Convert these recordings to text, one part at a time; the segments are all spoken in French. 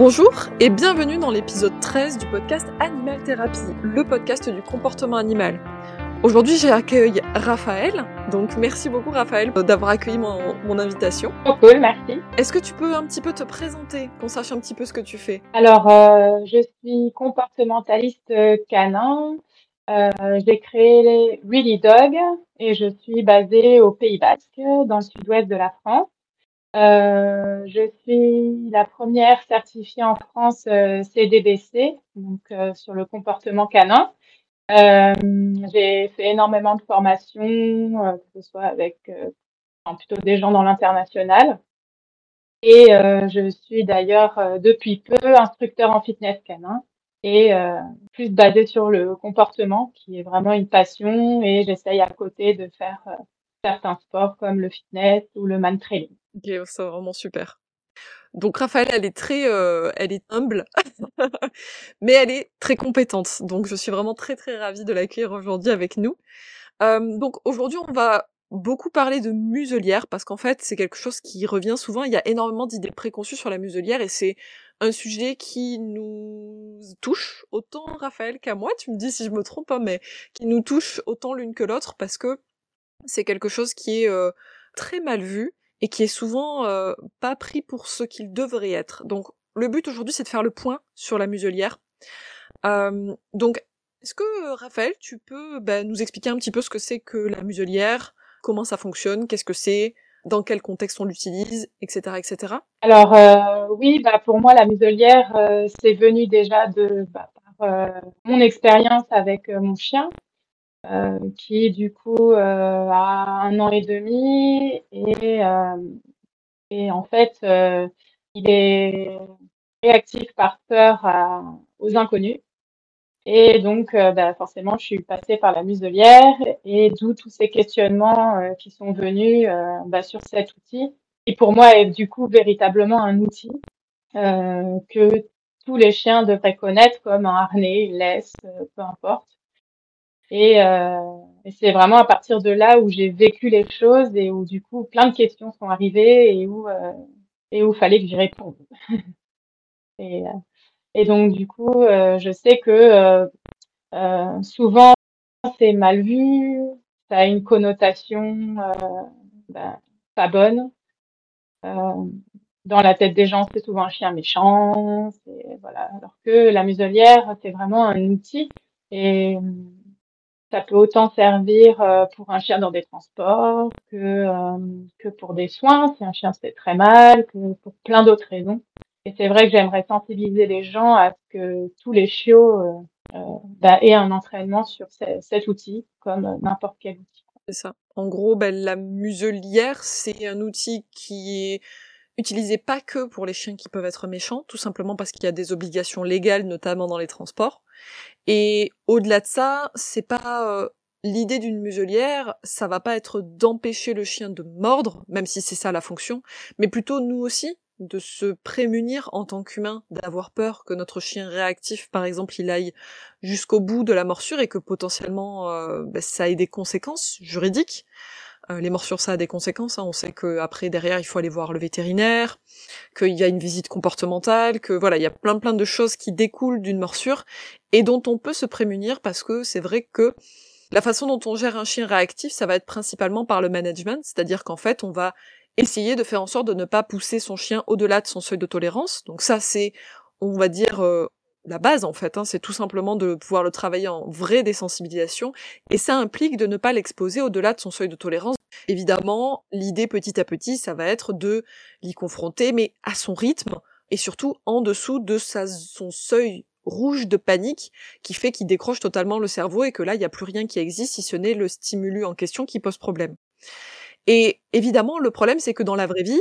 Bonjour et bienvenue dans l'épisode 13 du podcast Animal Thérapie, le podcast du comportement animal. Aujourd'hui, j'accueille Raphaël. Donc, merci beaucoup, Raphaël, d'avoir accueilli mon, invitation. Oh, cool, merci. Est-ce que tu peux un petit peu te présenter, qu'on sache un petit peu ce que tu fais? Alors, euh, je suis comportementaliste canin. Euh, j'ai créé les Really Dog et je suis basée au Pays Basque, dans le sud-ouest de la France. Euh, je suis la première certifiée en France euh, CDBC, donc euh, sur le comportement canin. Euh, j'ai fait énormément de formations, que ce soit avec plutôt des gens dans l'international. Et je suis d'ailleurs depuis peu instructeur en fitness canin et plus basée sur le comportement, qui est vraiment une passion. Et j'essaye à côté de faire certains sports comme le fitness ou le man trailing. Ok, c'est vraiment super. Donc Raphaël, elle est très, euh, elle est humble, mais elle est très compétente. Donc je suis vraiment très très ravie de l'accueillir aujourd'hui avec nous. Euh, donc aujourd'hui, on va beaucoup parler de muselière parce qu'en fait, c'est quelque chose qui revient souvent. Il y a énormément d'idées préconçues sur la muselière et c'est un sujet qui nous touche autant Raphaël qu'à moi. Tu me dis si je me trompe, pas, mais qui nous touche autant l'une que l'autre parce que c'est quelque chose qui est euh, très mal vu et qui est souvent euh, pas pris pour ce qu'il devrait être. Donc le but aujourd'hui c'est de faire le point sur la muselière. Euh, donc est-ce que Raphaël tu peux bah, nous expliquer un petit peu ce que c'est que la muselière, comment ça fonctionne, qu'est-ce que c'est, dans quel contexte on l'utilise, etc., etc. Alors euh, oui, bah pour moi la muselière euh, c'est venu déjà de bah, par euh, mon expérience avec mon chien. Euh, qui du coup euh, a un an et demi et, euh, et en fait il est réactif par peur aux inconnus. Et donc, bah, forcément, je suis passée par la muselière et d'où tous ces questionnements qui sont venus bah, sur cet outil. Et pour moi, est du coup véritablement un outil que tous les chiens devraient connaître comme un harnais, une laisse, peu importe. Et, euh, c'est vraiment à partir de là où j'ai vécu les choses et où du coup plein de questions sont arrivées et où euh, et où fallait que j'y réponde. et, euh, et donc du coup, euh, je sais que euh, euh, souvent c'est mal vu, ça a une connotation ben, pas bonne. dans la tête des gens, c'est souvent un chien méchant, voilà. Alors que la muselière, c'est vraiment un outil et ça peut autant servir euh, pour un chien dans des transports que, euh, que pour des soins, si un chien se fait très mal, que pour plein d'autres raisons. Et c'est vrai que j'aimerais sensibiliser les gens à ce que tous les chiots euh, bah, aient un entraînement sur cet outil, comme n'importe quel outil. C'est ça. En gros, ben, la muselière, c'est un outil qui est utilisé pas que pour les chiens qui peuvent être méchants, tout simplement parce qu'il y a des obligations légales, notamment dans les transports, et au-delà de ça, c'est pas euh, l'idée d'une muselière, ça va pas être d'empêcher le chien de mordre, même si c'est ça la fonction, mais plutôt nous aussi de se prémunir en tant qu'humain, d'avoir peur que notre chien réactif, par exemple, il aille jusqu'au bout de la morsure et que potentiellement euh, ben, ça ait des conséquences juridiques. Euh, les morsures, ça a des conséquences. Hein. On sait que après derrière, il faut aller voir le vétérinaire, qu'il y a une visite comportementale, que voilà, il y a plein plein de choses qui découlent d'une morsure et dont on peut se prémunir parce que c'est vrai que la façon dont on gère un chien réactif, ça va être principalement par le management, c'est-à-dire qu'en fait, on va essayer de faire en sorte de ne pas pousser son chien au-delà de son seuil de tolérance. Donc ça, c'est, on va dire, euh, la base en fait, hein, c'est tout simplement de pouvoir le travailler en vraie désensibilisation, et ça implique de ne pas l'exposer au-delà de son seuil de tolérance. Évidemment, l'idée petit à petit, ça va être de l'y confronter, mais à son rythme, et surtout en dessous de sa, son seuil rouge de panique qui fait qu'il décroche totalement le cerveau et que là, il n'y a plus rien qui existe si ce n'est le stimulus en question qui pose problème. Et évidemment, le problème, c'est que dans la vraie vie,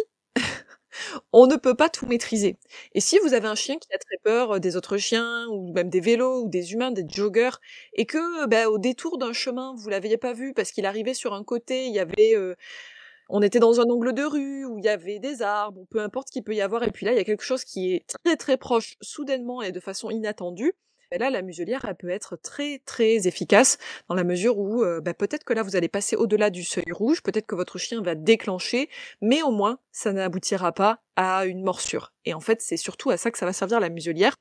on ne peut pas tout maîtriser. Et si vous avez un chien qui a très peur euh, des autres chiens, ou même des vélos, ou des humains, des joggers, et que bah, au détour d'un chemin, vous l'aviez pas vu parce qu'il arrivait sur un côté, il y avait... Euh, on était dans un angle de rue où il y avait des arbres, peu importe ce qu'il peut y avoir, et puis là, il y a quelque chose qui est très très proche, soudainement et de façon inattendue, là, la muselière, elle peut être très très efficace dans la mesure où euh, bah, peut-être que là, vous allez passer au-delà du seuil rouge, peut-être que votre chien va déclencher, mais au moins, ça n'aboutira pas à une morsure. Et en fait, c'est surtout à ça que ça va servir la muselière.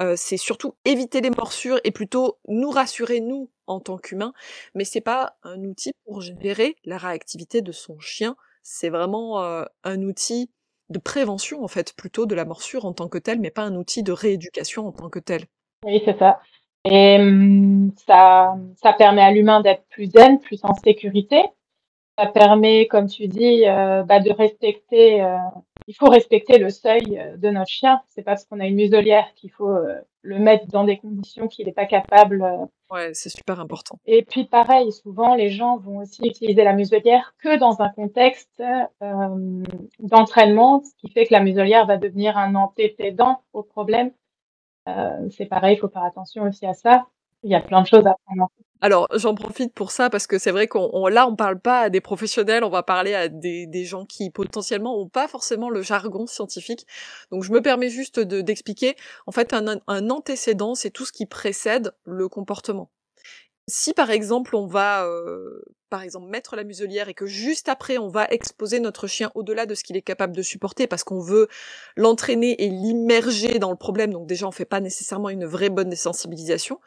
Euh, c'est surtout éviter les morsures et plutôt nous rassurer nous en tant qu'humains, mais c'est pas un outil pour gérer la réactivité de son chien. C'est vraiment euh, un outil de prévention en fait plutôt de la morsure en tant que telle, mais pas un outil de rééducation en tant que tel. Oui, c'est ça. Et hum, ça, ça permet à l'humain d'être plus zen, plus en sécurité. Ça permet, comme tu dis, euh, bah, de respecter. Euh, il faut respecter le seuil euh, de notre chien. C'est parce qu'on a une muselière qu'il faut le mettre dans des conditions qu'il n'est pas capable. ouais, c'est super important. Et puis pareil, souvent les gens vont aussi utiliser la muselière que dans un contexte d'entraînement, ce qui fait que la muselière va devenir un antécédent au problème c'est pareil, il faut faire attention aussi à ça. Il y a plein de choses à prendre. Alors, j'en profite pour ça parce que c'est vrai qu'on là, on parle pas à des professionnels, on va parler à des, des gens qui potentiellement ont pas forcément le jargon scientifique. Donc, je me permets juste d'expliquer. en fait, un, un antécédent, c'est tout ce qui précède le comportement. Si par exemple on va par exemple mettre la muselière et que juste après on va exposer notre chien au-delà de ce qu'il est capable de supporter parce qu'on veut l'entraîner et l'immerger dans le problème, donc déjà on fait pas nécessairement une vraie bonne désensibilisation.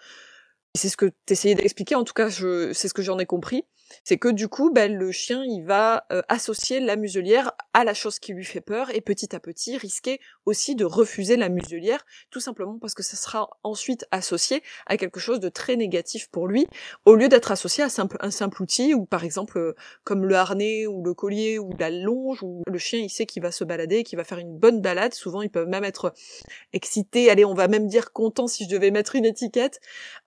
C'est ce que tu essayais d'expliquer, en tout cas c'est ce que j'en ai compris c'est que du coup, ben, le chien, il va euh, associer la muselière à la chose qui lui fait peur et petit à petit risquer aussi de refuser la muselière, tout simplement parce que ça sera ensuite associé à quelque chose de très négatif pour lui, au lieu d'être associé à un simple outil ou par exemple euh, comme le harnais ou le collier ou la longe où le chien il sait qu'il va se balader, qu'il va faire une bonne balade. Souvent, ils peuvent même être excités. Allez, on va même dire content si je devais mettre une étiquette.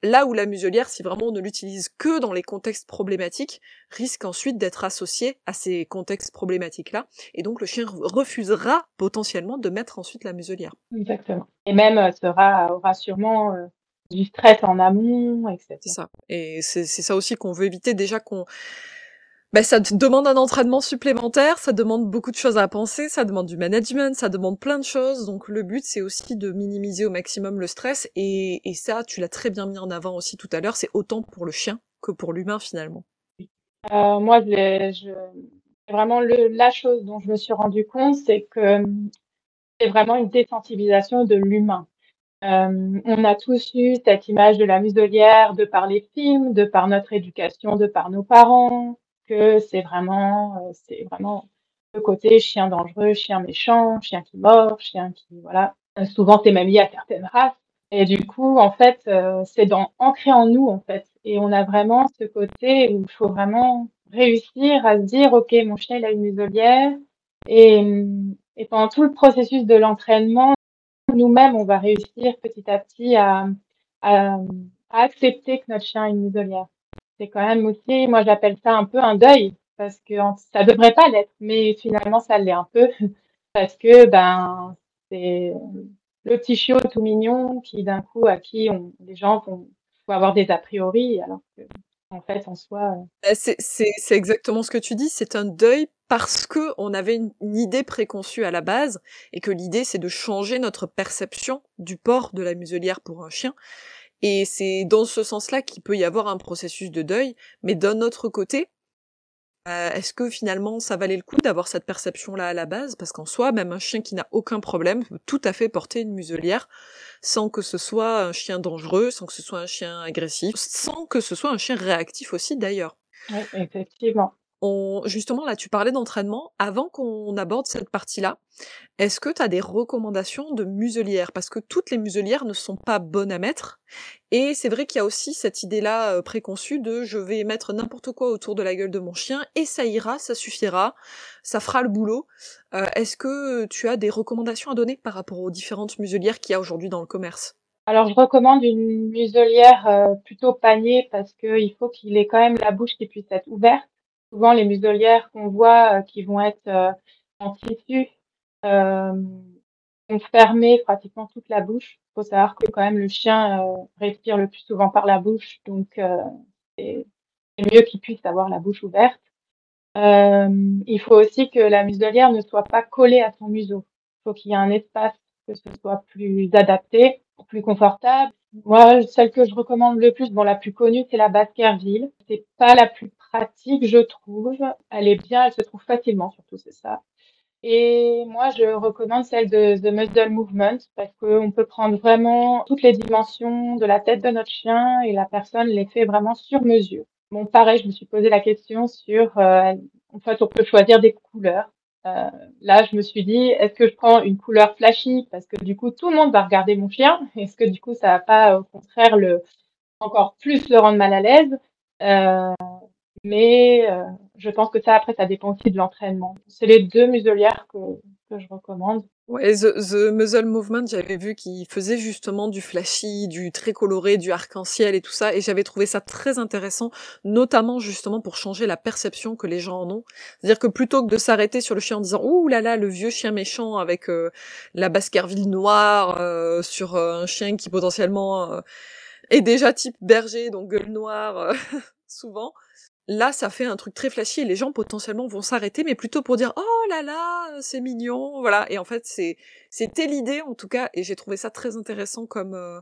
Là où la muselière, si vraiment on ne l'utilise que dans les contextes problématiques risque ensuite d'être associé à ces contextes problématiques-là, et donc le chien refusera potentiellement de mettre ensuite la muselière. Exactement. Et même euh, sera, aura sûrement euh, du stress en amont, etc. C'est ça. Et c'est ça aussi qu'on veut éviter déjà qu'on ben, ça demande un entraînement supplémentaire, ça demande beaucoup de choses à penser, ça demande du management, ça demande plein de choses. Donc le but, c'est aussi de minimiser au maximum le stress. Et, et ça, tu l'as très bien mis en avant aussi tout à l'heure, c'est autant pour le chien que pour l'humain finalement. Euh, moi, je, vraiment le, la chose dont je me suis rendu compte, c'est que c'est vraiment une désensibilisation de l'humain. Euh, on a tous eu cette image de la muselière de par les films, de par notre éducation, de par nos parents, que c'est vraiment, euh, c'est vraiment le côté chien dangereux, chien méchant, chien qui mord, chien qui, voilà. Souvent, c'est même lié à certaines races. Et du coup, en fait, euh, c'est dans ancré en nous, en fait. Et on a vraiment ce côté où il faut vraiment réussir à se dire, OK, mon chien, il a une muselière. Et, et pendant tout le processus de l'entraînement, nous-mêmes, on va réussir petit à petit à, à, à, accepter que notre chien a une muselière. C'est quand même aussi, moi, j'appelle ça un peu un deuil, parce que ça devrait pas l'être, mais finalement, ça l'est un peu, parce que, ben, c'est le petit chiot tout mignon qui d'un coup à qui on, les gens vont, avoir des a priori alors que en fait en soi euh bah, c'est exactement ce que tu dis c'est un deuil parce que on avait une, idée préconçue à la base et que l'idée c'est de changer notre perception du port de la muselière pour un chien. Et c'est dans ce sens-là qu'il peut y avoir un processus de deuil mais d'un autre côté euh, est-ce que finalement ça valait le coup d'avoir cette perception-là à la base? Parce qu'en soi, même un chien qui n'a aucun problème peut tout à fait porter une muselière sans que ce soit un chien dangereux, sans que ce soit un chien agressif, sans que ce soit un chien réactif aussi d'ailleurs. Oui, effectivement justement, là, tu parlais d'entraînement. Avant qu'on aborde cette partie-là, est-ce que tu as des recommandations de muselières? Parce que toutes les muselières ne sont pas bonnes à mettre. Et c'est vrai qu'il y a aussi cette idée-là euh, préconçue de je vais mettre n'importe quoi autour de la gueule de mon chien et ça ira, ça suffira, ça fera le boulot. Euh, est-ce que tu as des recommandations à donner par rapport aux différentes muselières qu'il y a aujourd'hui dans le commerce? Alors, je recommande une muselière euh, plutôt panier parce qu'il faut qu'il ait quand même la bouche qui puisse être ouverte souvent les muselières qu'on voit euh, qui vont être euh, en tissu euh, fermer pratiquement toute la bouche. Il faut savoir que quand même le chien respire le plus souvent par la bouche, donc c'est mieux qu'il puisse avoir la bouche ouverte. il faut aussi que la muselière ne soit pas collée à son museau. Il faut qu'il y ait un espace que ce soit plus adapté, plus confortable. moi, celle que je recommande le plus, bon, la plus connue, c'est la Baskerville. C'est pas la plus pratique, je trouve. Elle est bien, elle se trouve facilement, surtout, c'est ça. Et moi, je recommande celle de The Muscle Movement parce qu'on peut prendre vraiment toutes les dimensions de la tête de notre chien et la personne les fait vraiment sur mesure. Bon, pareil, je me suis posé la question sur, euh, en fait, on peut choisir des couleurs. Euh, là, je me suis dit, est-ce que je prends une couleur flashy? Parce que du coup, tout le monde va regarder mon chien Est-ce que du coup, ça va pas, au contraire, le encore plus le rendre mal à l'aise? Euh, mais euh, je pense que ça, après, ça dépend aussi de l'entraînement. C'est les deux muselières que, que je recommande. Ouais, The, The Muzzle Movement, j'avais vu qu'il faisait justement du flashy, du très coloré, du arc-en-ciel et tout ça, et j'avais trouvé ça très intéressant, notamment justement pour changer la perception que les gens en ont. C'est-à-dire que plutôt que de s'arrêter sur le chien en disant « Ouh là là, le vieux chien méchant avec euh, la Baskerville noire euh, sur un chien qui potentiellement est déjà type berger, donc gueule noire souvent », Là, ça fait un truc très flashy et les gens potentiellement vont s'arrêter, mais plutôt pour dire oh là là, c'est mignon, voilà. Et en fait, c'est c'était l'idée en tout cas, et j'ai trouvé ça très intéressant comme euh,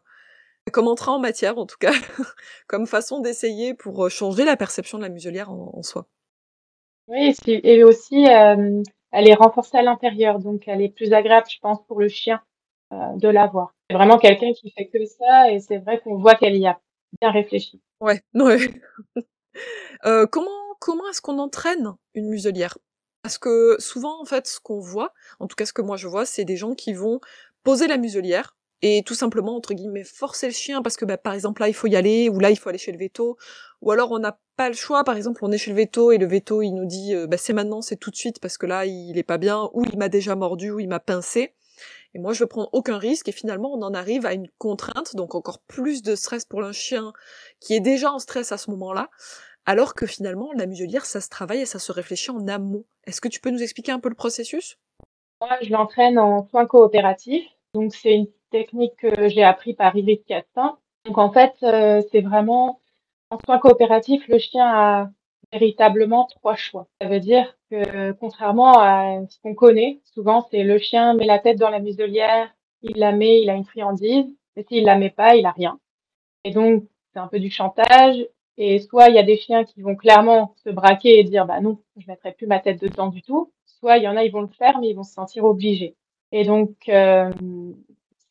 comme entrée en matière en tout cas, comme façon d'essayer pour euh, changer la perception de la muselière en, soi. Oui, et aussi euh, elle est renforcée à l'intérieur, donc elle est plus agréable, je pense, pour le chien de l'avoir. C'est vraiment quelqu'un qui fait que ça, et c'est vrai qu'on voit qu'elle y a bien réfléchi. Ouais, ouais. Euh, comment comment est-ce qu'on entraîne une muselière? Parce que souvent, en fait, ce qu'on voit, en tout cas ce que moi je vois, c'est des gens qui vont poser la muselière et tout simplement entre guillemets forcer le chien parce que bah, par exemple là il faut y aller ou là il faut aller chez le veto. Ou alors on n'a pas le choix. Par exemple on est chez le veto et le veto il nous dit euh, bah, c'est maintenant c'est tout de suite parce que là il est pas bien ou il m'a déjà mordu ou il m'a pincé et moi je veux prendre aucun risque et finalement on en arrive à une contrainte donc encore plus de stress pour le chien qui est déjà en stress à ce moment-là alors que finalement, la muselière, ça se travaille et ça se réfléchit en amont. Est-ce que tu peux nous expliquer un peu le processus? Moi, je l'entraîne en soins coopératifs. Donc, c'est une technique que j'ai appris par Yves Castin. Donc, en fait, euh, c'est vraiment en soins coopératifs, le chien a véritablement trois choix. Ça veut dire que, contrairement à ce qu'on connaît, souvent, c'est le chien met la tête dans la muselière, il la met, il a une friandise, et s'il la met pas, il a rien. Et donc, c'est un peu du chantage et soit il y a des chiens qui vont clairement se braquer et dire bah non, je mettrai plus ma tête dedans du tout. Soit il y en a ils vont le faire mais ils vont se sentir obligés. Et donc euh,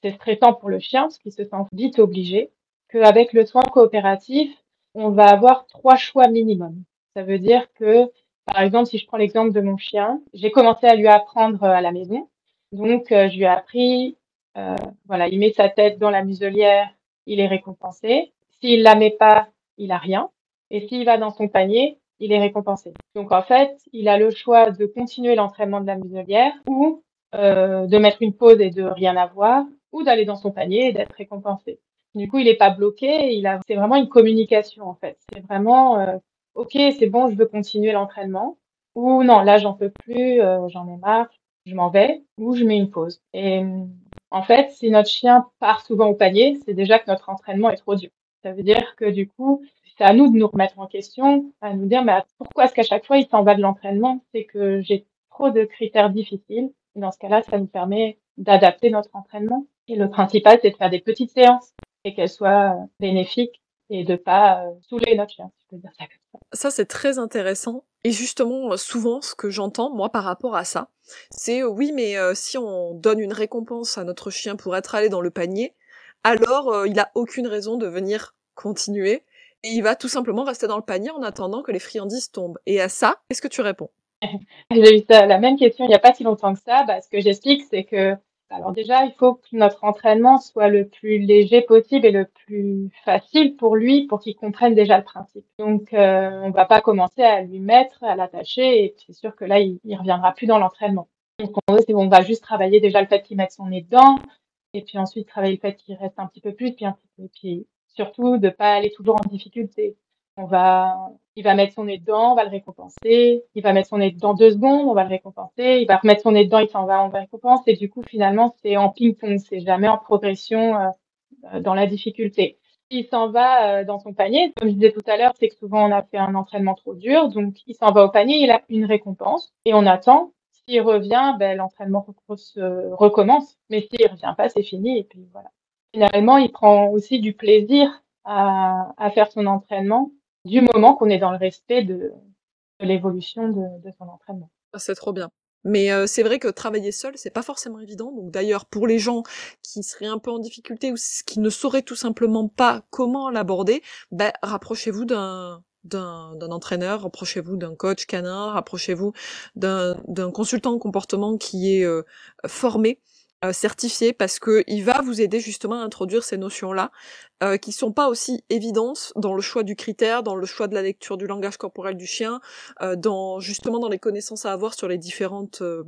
c'est stressant pour le chien parce qu'il se sent vite obligé. Qu'avec le soin coopératif, on va avoir trois choix minimum. Ça veut dire que par exemple si je prends l'exemple de mon chien, j'ai commencé à lui apprendre à la maison. Donc euh, je lui ai appris euh, voilà, il met sa tête dans la muselière, il est récompensé. S'il la met pas, il a rien. Et s'il va dans son panier, il est récompensé. Donc en fait, il a le choix de continuer l'entraînement de la muselière ou euh, de mettre une pause et de rien avoir, ou d'aller dans son panier et d'être récompensé. Du coup, il n'est pas bloqué. Il a, c'est vraiment une communication en fait. C'est vraiment, euh, ok, c'est bon, je veux continuer l'entraînement, ou non, là j'en peux plus, euh, j'en ai marre, je m'en vais, ou je mets une pause. Et en fait, si notre chien part souvent au panier, c'est déjà que notre entraînement est trop dur. Ça veut dire que du coup, c'est à nous de nous remettre en question, à nous dire, mais pourquoi est-ce qu'à chaque fois il s'en va de l'entraînement? C'est que j'ai trop de critères difficiles. Et dans ce cas-là, ça nous permet d'adapter notre entraînement. Et le principal, c'est de faire des petites séances et qu'elles soient bénéfiques et de pas euh, saouler notre chien, si je peux dire ça comme ça. Ça, c'est très intéressant. Et justement, souvent, ce que j'entends, moi, par rapport à ça, c'est oui, mais euh, si on donne une récompense à notre chien pour être allé dans le panier, alors euh, il a aucune raison de venir continuer et il va tout simplement rester dans le panier en attendant que les friandises tombent. Et à ça, qu'est-ce que tu réponds? J'ai eu la même question il n'y a pas si longtemps que ça. Bah, ce que j'explique, c'est que alors déjà, il faut que notre entraînement soit le plus léger possible et le plus facile pour lui, pour qu'il comprenne déjà le principe. Donc, euh, on va pas commencer à lui mettre, à l'attacher, et c'est sûr que là, il, il reviendra plus dans l'entraînement. Donc, on, va juste travailler déjà le fait qu'il mette son nez dedans, et puis ensuite travailler le fait qu'il reste un petit peu plus, puis un petit peu, puis surtout de pas aller toujours en difficulté. On va, il va mettre son nez dedans, on va le récompenser. Il va mettre son nez dedans deux secondes, on va le récompenser. Il va remettre son nez dedans, il s'en va, on le récompenser. Et du coup, finalement, c'est en ping-pong, c'est jamais en progression euh, dans la difficulté. Il s'en va euh, dans son panier. Comme je disais tout à l'heure, c'est que souvent on a fait un entraînement trop dur, donc il s'en va au panier, il a une récompense et on attend s'il revient, ben, l'entraînement recommence. Mais s'il revient pas, c'est fini et puis voilà. finalement, il prend aussi du plaisir à, à faire son entraînement du moment qu'on est dans le respect de, l'évolution de, son entraînement. Ah, c'est trop bien. Mais euh, c'est vrai que travailler seul, c'est pas forcément évident. D'ailleurs, pour les gens qui seraient un peu en difficulté ou qui ne sauraient tout simplement pas comment l'aborder, ben, rapprochez-vous d'un d'un entraîneur, rapprochez-vous d'un coach canin, rapprochez-vous d'un consultant en comportement qui est euh, formé euh, certifié parce que il va vous aider justement à introduire ces notions-là euh, qui sont pas aussi évidentes dans le choix du critère, dans le choix de la lecture du langage corporel du chien, euh, dans justement dans les connaissances à avoir sur les différentes euh,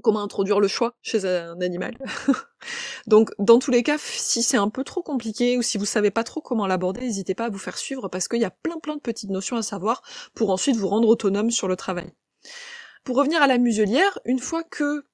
comment introduire le choix chez un animal. Donc dans tous les cas, si c'est un peu trop compliqué ou si vous savez pas trop comment l'aborder, n'hésitez pas à vous faire suivre parce qu'il y a plein plein de petites notions à savoir pour ensuite vous rendre autonome sur le travail. Pour revenir à la muselière, une fois que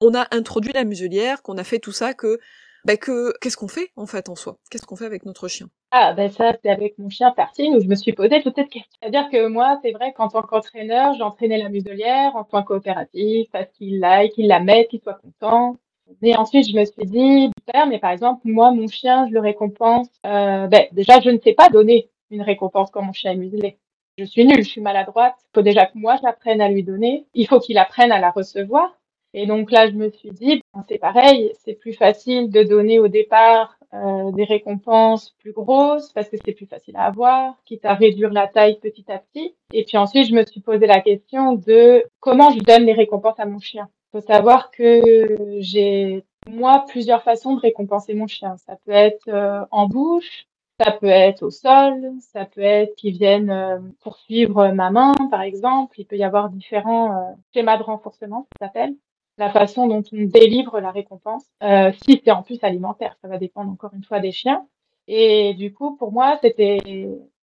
on a introduit la muselière, qu'on a fait tout ça, que bah que qu'est-ce qu'on fait en fait en soi? Qu'est-ce qu'on fait avec notre chien? Ah ben ça c'est avec mon chien Tartine où je me suis posé toute cette question. C'est-à-dire que moi c'est vrai qu'en tant qu'entraîneur j'entraînais la muselière en tant coopératif parce qu'il l'aille, qu'il la mette, qu'il soit content. Et ensuite je me suis dit mais par exemple moi mon chien je le récompense. Euh, ben déjà je ne sais pas donner une récompense quand mon chien est muselé. Je suis nulle, je suis maladroite. Il faut déjà que moi j'apprenne à lui donner. Il faut qu'il apprenne à la recevoir. Et donc là, je me suis dit, c'est pareil, c'est plus facile de donner au départ euh, des récompenses plus grosses parce que c'est plus facile à avoir, quitte à réduire la taille petit à petit. Et puis ensuite, je me suis posé la question de comment je donne les récompenses à mon chien. Il faut savoir que j'ai moi plusieurs façons de récompenser mon chien. Ça peut être euh, en bouche, ça peut être au sol, ça peut être qu'ils viennent euh, poursuivre ma main, par exemple. Il peut y avoir différents schémas de renforcement, ça s'appelle la façon dont on délivre la récompense, euh, si c'est en plus alimentaire, ça va dépendre encore une fois des chiens. Et du coup, pour moi, c'était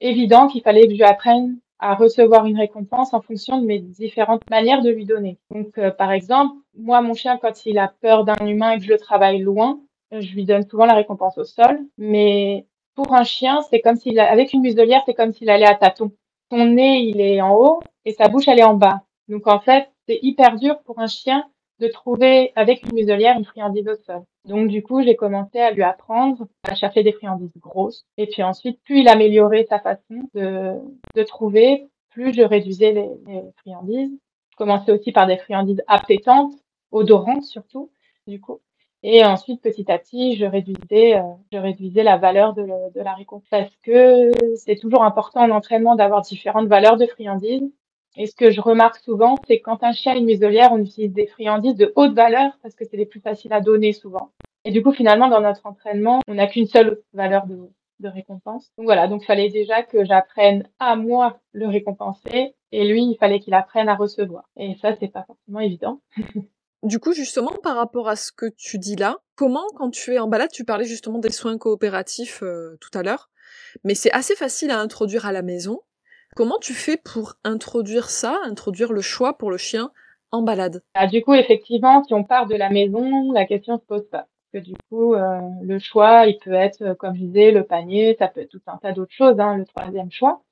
évident qu'il fallait que je apprenne à recevoir une récompense en fonction de mes différentes manières de lui donner. Donc, euh, par exemple, moi, mon chien, quand il a peur d'un humain et que je le travaille loin, je lui donne souvent la récompense au sol. Mais pour un chien, c'est comme s'il, avec une muselière, c'est comme s'il allait à tâtons. Son nez, il est en haut et sa bouche, elle est en bas. Donc, en fait, c'est hyper dur pour un chien de trouver avec une muselière une friandise au sol. Donc du coup, j'ai commencé à lui apprendre à chercher des friandises grosses. Et puis ensuite, plus il améliorait sa façon de, trouver, plus je réduisais les, friandises. Je commençais aussi par des friandises appétantes, odorantes surtout, du coup. Et ensuite, petit à petit, je réduisais, euh, je réduisais la valeur de, le, de la récompense. Parce que c'est toujours important en entraînement d'avoir différentes valeurs de friandises et ce que je remarque souvent, c'est quand un chien a une muselière, on utilise des friandises de haute valeur parce que c'est les plus faciles à donner souvent. Et du coup, finalement, dans notre entraînement, on n'a qu'une seule valeur de, de récompense. Donc voilà, donc il fallait déjà que j'apprenne à moi le récompenser et lui, il fallait qu'il apprenne à recevoir. Et ça, c'est pas forcément évident. du coup, justement, par rapport à ce que tu dis là, comment, quand tu es en balade, tu parlais justement des soins coopératifs euh, tout à l'heure, mais c'est assez facile à introduire à la maison. Comment tu fais pour introduire ça, introduire le choix pour le chien en balade? Ah, Du coup, effectivement, si on part de la maison, la question se pose pas. Que du coup, euh, le choix, il peut être, euh, comme je disais, le panier, ça peut être tout un tas d'autres choses, hein, le troisième choix.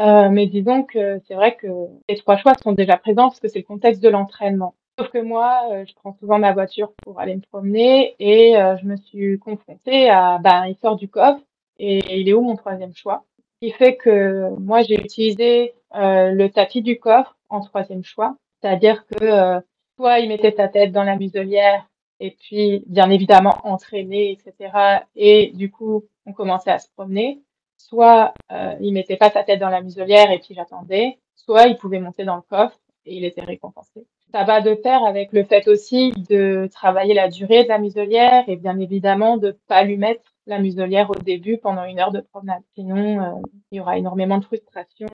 Euh, mais disons que c'est vrai que les trois choix sont déjà présents parce que c'est le contexte de l'entraînement. Sauf que moi, je prends souvent ma voiture pour aller me promener et je me suis confrontée à, ben, il sort du coffre et il est où mon troisième choix? Qui fait que moi, j'ai utilisé euh, le tapis du coffre en troisième choix. C'est-à-dire que euh, soit il mettait sa tête dans la muselière et puis, bien évidemment, entraîné, etc. Et du coup, on commençait à se promener. Soit euh, il mettait pas sa tête dans la muselière et puis j'attendais. Soit il pouvait monter dans le coffre et il était récompensé. Ça va de pair avec le fait aussi de travailler la durée de la muselière et bien évidemment de pas lui mettre la muselière au début pendant une heure de promenade. Sinon, euh, il y aura énormément de frustration.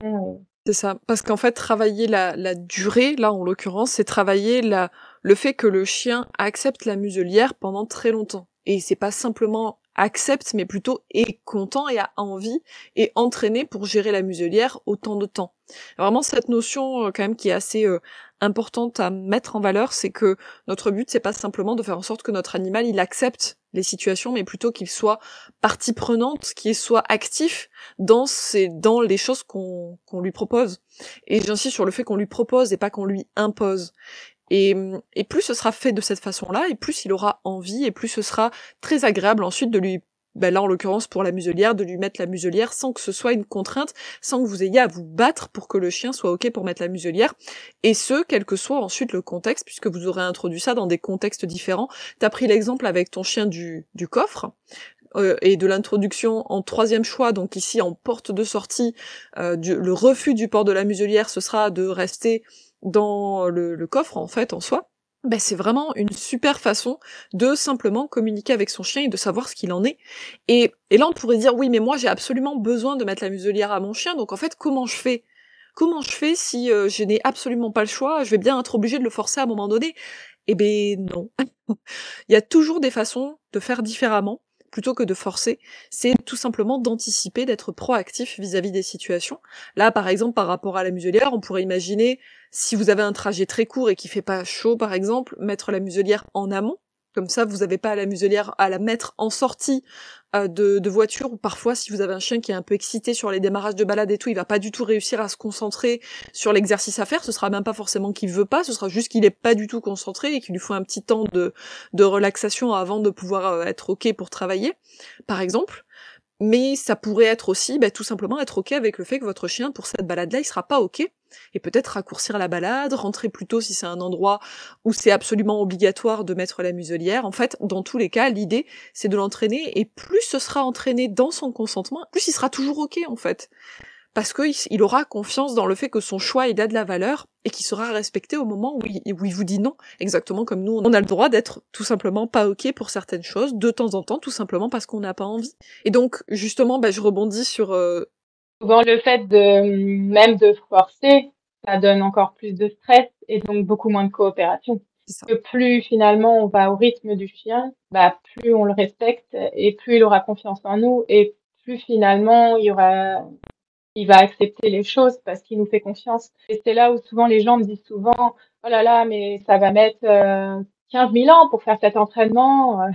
C'est ça, parce qu'en fait, travailler la, durée, là en l'occurrence, c'est travailler la, le fait que le chien accepte la muselière pendant très longtemps. Et c'est pas simplement accepte, mais plutôt est content et a envie et entraîné pour gérer la muselière autant de temps. Vraiment cette notion euh, quand même qui est assez euh, importante à mettre en valeur, c'est que notre but c'est pas simplement de faire en sorte que notre animal il accepte les situations, mais plutôt qu'il soit partie prenante, qu'il soit actif dans ces, dans les choses qu'on qu'on lui propose. Et j'insiste sur le fait qu'on lui propose et pas qu'on lui impose. Et, et plus ce sera fait de cette façon-là, et plus il aura envie, et plus ce sera très agréable ensuite de lui ben là en l'occurrence pour la muselière, de lui mettre la muselière sans que ce soit une contrainte, sans que vous ayez à vous battre pour que le chien soit ok pour mettre la muselière, et ce, quel que soit ensuite le contexte, puisque vous aurez introduit ça dans des contextes différents. T'as pris l'exemple avec ton chien du, du coffre, euh, et de l'introduction en troisième choix, donc ici en porte de sortie, euh, le refus du port de la muselière, ce sera de rester dans le, le coffre en fait en soi ben c'est vraiment une super façon de simplement communiquer avec son chien et de savoir ce qu'il en est. Et, et là, on pourrait dire, oui, mais moi, j'ai absolument besoin de mettre la muselière à mon chien, donc en fait, comment je fais? Comment je fais si euh, je n'ai absolument pas le choix? Je vais bien être obligée de le forcer à un moment donné? Eh ben non. Il y a toujours des façons de faire différemment plutôt que de forcer, c'est tout simplement d'anticiper, d'être proactif vis-à-vis des situations. Là, par exemple, par rapport à la muselière, on pourrait imaginer, si vous avez un trajet très court et qui fait pas chaud, par exemple, mettre la muselière en amont, comme ça, vous n'avez pas la muselière à la mettre en sortie euh, de, voiture, parfois, si vous avez un chien qui est un peu excité sur les démarrages de balade et tout, il va pas du tout réussir à se concentrer sur l'exercice à faire. Ce sera même pas forcément qu'il veut pas, ce sera juste qu'il est pas du tout concentré et qu'il lui faut un petit temps de, relaxation avant de pouvoir euh, être ok pour travailler, par exemple. Mais ça pourrait être aussi bah, tout simplement être ok avec le fait que votre chien pour cette balade là il sera pas ok et peut-être raccourcir la balade, rentrer plus tôt si c'est un endroit où c'est absolument obligatoire de mettre la muselière. En fait, dans tous les cas, l'idée c'est de l'entraîner et plus ce sera entraîné dans son consentement, plus il sera toujours ok en fait parce qu'il aura confiance dans le fait que son choix il a de la valeur et qu'il sera respecté au moment où il, vous dit non, exactement comme nous on a le droit d'être tout simplement pas ok pour certaines choses de temps en temps, tout simplement parce qu'on n'a pas envie. Et donc justement, bah, je rebondis sur euh... souvent le fait de même de forcer, ça donne encore plus de stress et donc beaucoup moins de coopération. Que plus finalement on va au rythme du chien, bah plus on le respecte et plus il aura confiance en nous et plus finalement il y aura il va accepter les choses parce qu'il nous fait confiance. Et c'est là où souvent les gens me disent souvent, oh là là, mais ça va mettre euh, 15 000 ans pour faire cet entraînement.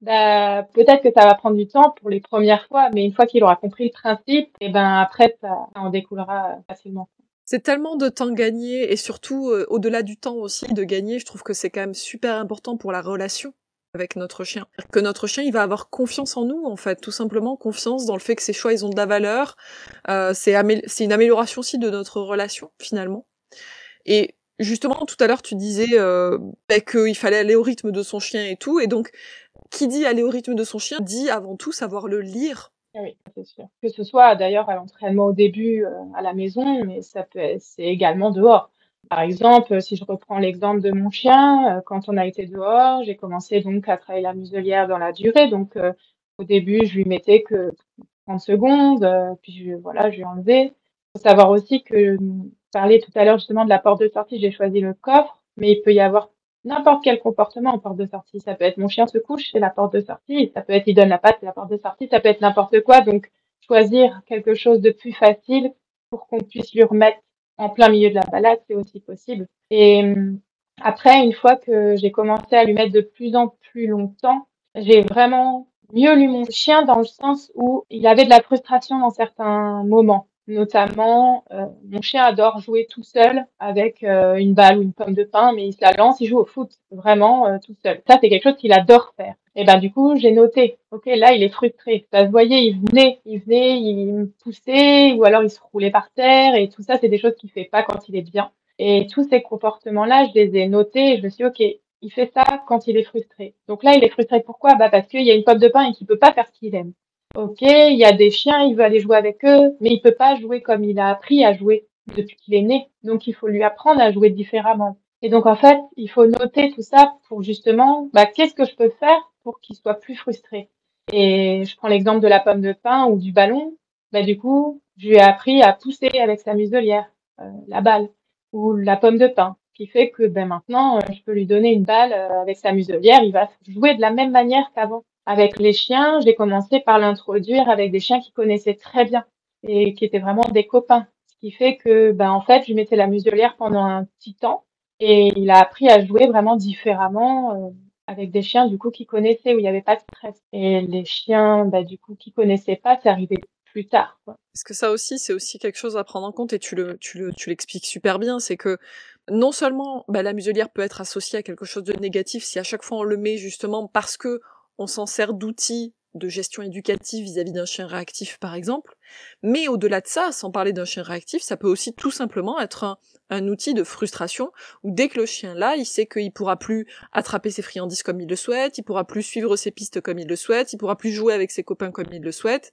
Bah, peut-être que ça va prendre du temps pour les premières fois, mais une fois qu'il aura compris le principe, et ben après, ça, en découlera facilement. C'est tellement de temps gagné et surtout euh, au-delà du temps aussi de gagner, je trouve que c'est quand même super important pour la relation avec notre chien. Que notre chien, il va avoir confiance en nous, en fait, tout simplement confiance dans le fait que ses choix, ils ont de la valeur. Euh, c'est une amélioration aussi de notre relation, finalement. Et justement, tout à l'heure, tu disais euh, bah, qu'il fallait aller au rythme de son chien et tout. Et donc, qui dit aller au rythme de son chien, dit avant tout savoir le lire. Ah oui, c'est sûr. Que ce soit d'ailleurs à l'entraînement au début euh, à la maison, mais ça peut, c'est également dehors. Par exemple, si je reprends l'exemple de mon chien, euh, quand on a été dehors, j'ai commencé donc à travailler la muselière dans la durée. Donc, euh, au début, je lui mettais que 30 secondes, puis je, voilà, je lui. Il faut savoir aussi que, parler tout à l'heure justement de la porte de sortie, j'ai choisi le coffre, mais il peut y avoir n'importe quel comportement en porte de sortie. Ça peut être mon chien se couche, c'est la porte de sortie. Ça peut être il donne la patte, c'est la porte de sortie. Ça peut être n'importe quoi. Donc, choisir quelque chose de plus facile pour qu'on puisse lui remettre en plein milieu de la balade, c'est aussi possible. Et hum, après, une fois que j'ai commencé à lui mettre de plus en plus longtemps, j'ai vraiment mieux lu mon chien dans le sens où il avait de la frustration dans certains moments. Notamment, euh, mon chien adore jouer tout seul avec euh, une balle ou une pomme de pain, mais il se la lance, il joue au foot vraiment euh, tout seul. Ça, c'est quelque chose qu'il adore faire. Et ben du coup, j'ai noté. Ok, là, il est frustré. Ça se voyait, il venait, il venait, il me poussait, ou alors il se roulait par terre, et tout ça, c'est des choses qu'il fait pas quand il est bien. Et tous ces comportements-là, je les ai notés, et je me suis dit, ok, il fait ça quand il est frustré. Donc là, il est frustré pourquoi? Bah parce qu'il y a une pomme de pain et qu'il peut pas faire ce qu'il aime. Ok, il y a des chiens, il veut aller jouer avec eux, mais il peut pas jouer comme il a appris à jouer depuis qu'il est né. Donc il faut lui apprendre à jouer différemment. Et donc en fait, il faut noter tout ça pour justement, bah, qu'est-ce que je peux faire pour qu'il soit plus frustré. Et je prends l'exemple de la pomme de pain ou du ballon. Bah du coup, je lui ai appris à pousser avec sa muselière, euh, la balle ou la pomme de pain, qui fait que ben maintenant, euh, je peux lui donner une balle euh, avec sa muselière, il va jouer de la même manière qu'avant. Avec les chiens, j'ai commencé par l'introduire avec des chiens qui connaissaient très bien et qui étaient vraiment des copains. Ce qui fait que, ben, en fait, je mettais la muselière pendant un petit temps et il a appris à jouer vraiment différemment euh, avec des chiens, du coup, qui connaissaient, où il n'y avait pas de stress. Et les chiens, ben, du coup, qui connaissaient pas, c'est arrivé plus tard. Quoi. Parce que ça aussi, c'est aussi quelque chose à prendre en compte et tu le, tu le, tu l'expliques super bien, c'est que non seulement bah, la muselière peut être associée à quelque chose de négatif si à chaque fois on le met justement parce que on s'en sert d'outil de gestion éducative vis-à-vis d'un chien réactif, par exemple. Mais au-delà de ça, sans parler d'un chien réactif, ça peut aussi tout simplement être un, un outil de frustration où dès que le chien là, il sait qu'il pourra plus attraper ses friandises comme il le souhaite, il pourra plus suivre ses pistes comme il le souhaite, il pourra plus jouer avec ses copains comme il le souhaite.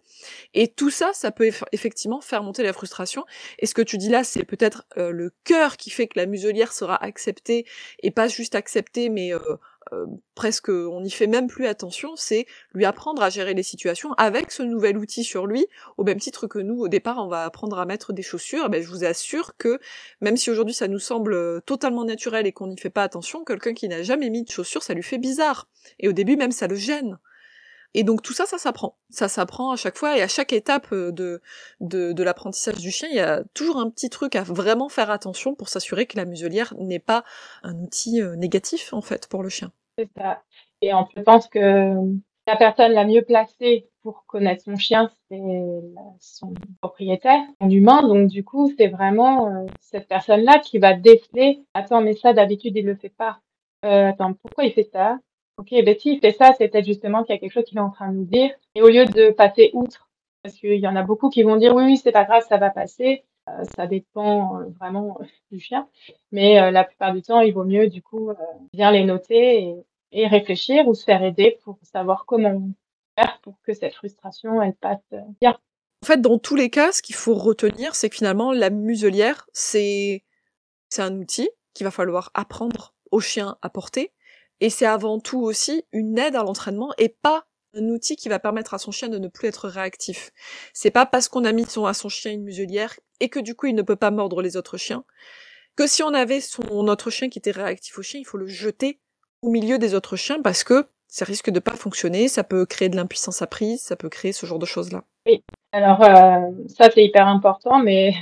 Et tout ça, ça peut effectivement faire monter la frustration. Et ce que tu dis là, c'est peut-être euh, le cœur qui fait que la muselière sera acceptée et pas juste acceptée, mais euh, euh, presque on n'y fait même plus attention, c'est lui apprendre à gérer les situations avec ce nouvel outil sur lui, au même titre que nous au départ on va apprendre à mettre des chaussures, ben, je vous assure que même si aujourd'hui ça nous semble euh, totalement naturel et qu'on n'y fait pas attention, quelqu'un qui n'a jamais mis de chaussures, ça lui fait bizarre. Et au début même ça le gêne. Et donc tout ça, ça s'apprend. Ça s'apprend à chaque fois et à chaque étape euh, de, de, l'apprentissage du chien, il y a toujours un petit truc à vraiment faire attention pour s'assurer que la muselière n'est pas un outil euh, négatif en fait pour le chien. C'est ça. Et on pense que la personne la mieux placée pour connaître son chien, c'est son propriétaire, son humain. Donc du coup, c'est vraiment euh, cette personne-là qui va déceler. Attends, mais ça d'habitude il le fait pas. Attends, pourquoi il fait ça? Ok, ben si il fait ça, c'est peut-être justement qu'il y a quelque chose qu'il est en train de nous dire. Et au lieu de passer outre, parce qu'il y en a beaucoup qui vont dire oui, c'est pas grave, ça va passer. Euh, ça dépend euh, vraiment euh, du chien, mais la plupart du temps, il vaut mieux du coup bien les noter et, et, réfléchir ou se faire aider pour savoir comment faire pour que cette frustration elle passe bien. En fait, dans tous les cas, ce qu'il faut retenir, c'est que finalement, la muselière, c'est c'est un outil qu'il va falloir apprendre au chien à porter et c'est avant tout aussi une aide à l'entraînement et pas un outil qui va permettre à son chien de ne plus être réactif. C'est pas parce qu'on a mis à son chien une muselière et que du coup il ne peut pas mordre les autres chiens que si on avait son autre chien qui était réactif au chien, il faut le jeter au milieu des autres chiens parce que ça risque de pas fonctionner, ça peut créer de l'impuissance à prise, ça peut créer ce genre de choses là. Oui, alors euh, ça c'est hyper important, mais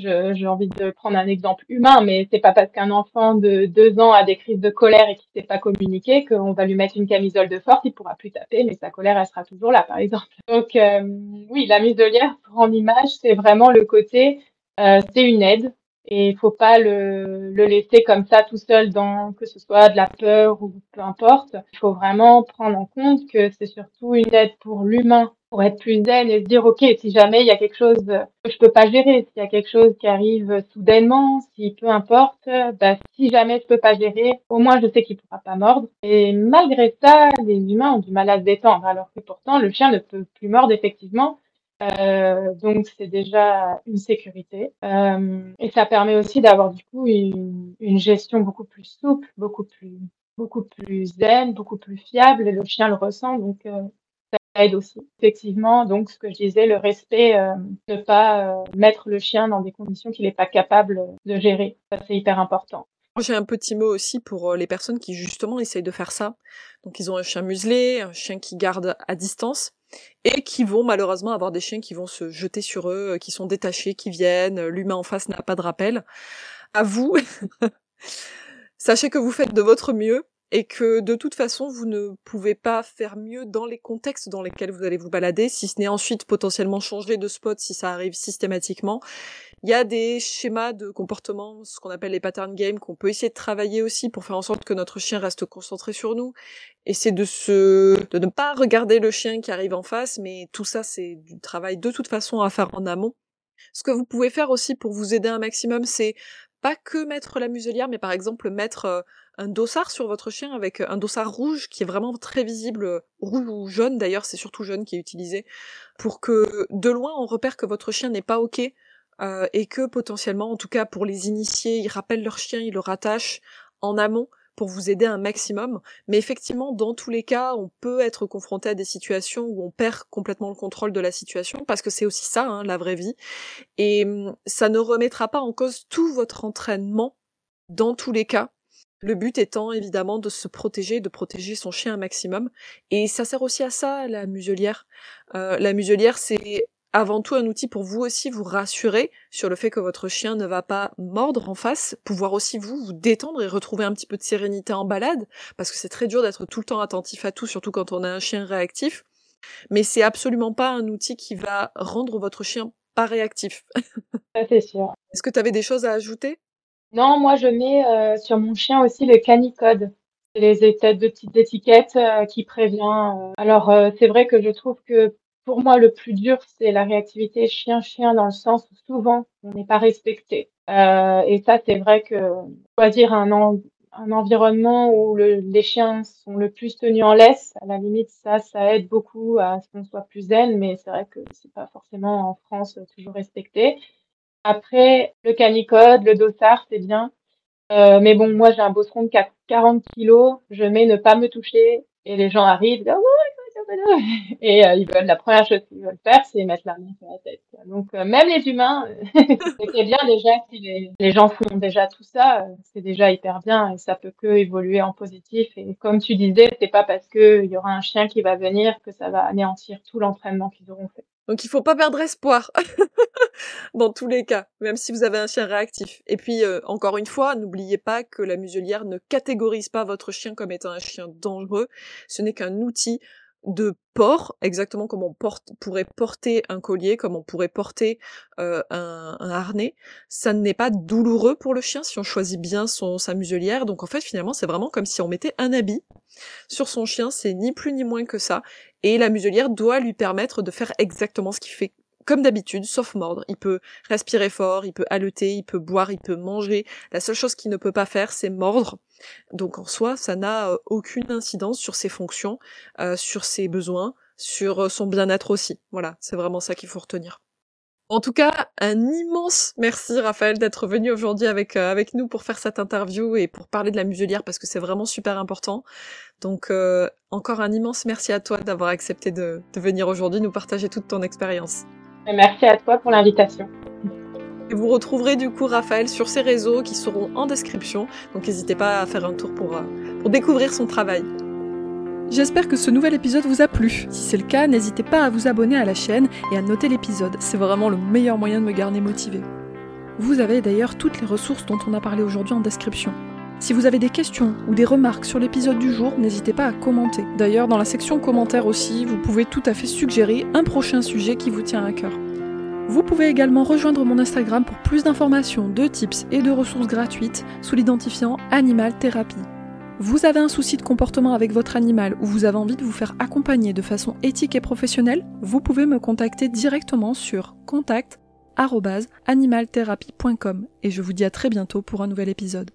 j'ai envie de prendre un exemple humain, mais c'est pas parce qu'un enfant de deux ans a des crises de colère et qu'il sait pas communiquer qu'on va lui mettre une camisole de force, il pourra plus taper, mais sa colère elle sera toujours là, par exemple. Donc euh, oui, la muselière en image, c'est vraiment le côté, euh, c'est une aide et il faut pas le, le laisser comme ça tout seul dans que ce soit de la peur ou peu importe. Il faut vraiment prendre en compte que c'est surtout une aide pour l'humain pour être plus zen et se dire ok si jamais il y a quelque chose que je peux pas gérer s'il y a quelque chose qui arrive soudainement si peu importe bah si jamais je peux pas gérer au moins je sais qu'il pourra pas mordre. Et malgré ça les humains ont du mal à se détendre alors que pourtant le chien ne peut plus mordre effectivement. Euh, donc c'est déjà une sécurité. Euh, et ça permet aussi d'avoir du coup une, une gestion beaucoup plus souple beaucoup plus beaucoup plus zen beaucoup plus fiable et le chien le ressent donc euh, aide aussi. Effectivement, donc ce que je disais, le respect, euh, ne pas euh, mettre le chien dans des conditions qu'il n'est pas capable de gérer. Ça, c'est hyper important. J'ai un petit mot aussi pour euh, les personnes qui justement essayent de faire ça. Donc ils ont un chien muselé, un chien qui garde à distance, et qui vont malheureusement avoir des chiens qui vont se jeter sur eux, qui sont détachés, qui viennent, l'humain en face n'a pas de rappel. À vous, sachez que vous faites de votre mieux, et que de toute façon vous ne pouvez pas faire mieux dans les contextes dans lesquels vous allez vous balader, si ce n'est ensuite potentiellement changer de spot si ça arrive systématiquement. Il y a des schémas de comportement, ce qu'on appelle les pattern games, qu'on peut essayer de travailler aussi pour faire en sorte que notre chien reste concentré sur nous. Et c'est de se, de ne pas regarder le chien qui arrive en face, mais tout ça c'est du travail de toute façon à faire en amont. Ce que vous pouvez faire aussi pour vous aider un maximum, c'est pas que mettre la muselière, mais par exemple mettre euh, un dossard sur votre chien avec un dossard rouge qui est vraiment très visible, rouge ou jaune d'ailleurs, c'est surtout jaune qui est utilisé, pour que de loin on repère que votre chien n'est pas ok euh, et que potentiellement, en tout cas pour les initiés, ils rappellent leur chien, ils le rattachent en amont pour vous aider un maximum. Mais effectivement, dans tous les cas, on peut être confronté à des situations où on perd complètement le contrôle de la situation, parce que c'est aussi ça, hein, la vraie vie. Et hum, ça ne remettra pas en cause tout votre entraînement dans tous les cas. Le but étant évidemment de se protéger, de protéger son chien un maximum. Et ça sert aussi à ça, la muselière. Euh, la muselière, c'est avant tout un outil pour vous aussi vous rassurer sur le fait que votre chien ne va pas mordre en face, pouvoir aussi vous vous détendre et retrouver un petit peu de sérénité en balade, parce que c'est très dur d'être tout le temps attentif à tout, surtout quand on a un chien réactif. Mais c'est absolument pas un outil qui va rendre votre chien pas réactif. c'est sûr. Est-ce que tu avais des choses à ajouter? Non, moi je mets euh, sur mon chien aussi le canicode. les étiquettes de petites étiquettes qui prévient. Alors c'est vrai que je trouve que pour moi, le plus dur, c'est la réactivité chien-chien dans le sens où souvent, on n'est pas respecté. Euh, et ça, c'est vrai que choisir un, un environnement où le, les chiens sont le plus tenus en laisse, à la limite, ça, ça aide beaucoup à ce qu'on soit plus zen, mais c'est vrai que c'est pas forcément en France toujours respecté. Après, le canicode, le dossard, c'est bien. Euh, mais bon, moi, j'ai un bosseron de 40 kilos, je mets ne pas me toucher, et les gens arrivent, oh, et euh, ils veulent la première chose qu'ils veulent faire, c'est mettre la main sur la tête. Donc euh, même les humains, c'est bien déjà si les, les, gens font déjà tout ça, euh, c'est déjà hyper bien et ça peut que évoluer en positif. Et comme tu disais, c'est pas parce que il y aura un chien qui va venir que ça va anéantir tout l'entraînement qu'ils auront fait. Donc il faut pas perdre espoir dans tous les cas, même si vous avez un chien réactif. Et puis encore une fois, n'oubliez pas que la muselière ne catégorise pas votre chien comme étant un chien dangereux. Ce n'est qu'un outil de port, exactement comme on pourrait porter un collier, comme on pourrait porter euh, un, harnais. Ça n'est pas douloureux pour le chien si on choisit bien son, sa muselière. Donc en fait finalement c'est vraiment comme si on mettait un habit sur son chien, c'est ni plus ni moins que ça. Et la muselière doit lui permettre de faire exactement ce qu'il fait comme d'habitude, sauf mordre. Il peut respirer fort, il peut haleter, il peut boire, il peut manger. La seule chose qu'il ne peut pas faire, c'est mordre. Donc en soi, ça n'a euh, aucune incidence sur ses fonctions, euh, sur ses besoins, sur euh, son bien-être aussi. Voilà, c'est vraiment ça qu'il faut retenir. En tout cas, un immense merci Raphaël d'être venu aujourd'hui avec avec nous pour faire cette interview et pour parler de la muselière parce que c'est vraiment super important. Donc encore un immense merci à toi d'avoir accepté de venir aujourd'hui nous partager toute ton expérience. Merci à toi pour l'invitation. Et vous retrouverez du coup Raphaël sur ses réseaux qui seront en description, donc n'hésitez pas à faire un tour pour, euh, pour découvrir son travail. J'espère que ce nouvel épisode vous a plu. Si c'est le cas, n'hésitez pas à vous abonner à la chaîne et à noter l'épisode, c'est vraiment le meilleur moyen de me garder motivé. Vous avez d'ailleurs toutes les ressources dont on a parlé aujourd'hui en description. Si vous avez des questions ou des remarques sur l'épisode du jour, n'hésitez pas à commenter. D'ailleurs, dans la section commentaires aussi, vous pouvez tout à fait suggérer un prochain sujet qui vous tient à cœur. Vous pouvez également rejoindre mon Instagram pour plus d'informations, de tips et de ressources gratuites sous l'identifiant Animal Thérapie. Vous avez un souci de comportement avec votre animal ou vous avez envie de vous faire accompagner de façon éthique et professionnelle, vous pouvez me contacter directement sur contact@animaltherapie.com et je vous dis à très bientôt pour un nouvel épisode.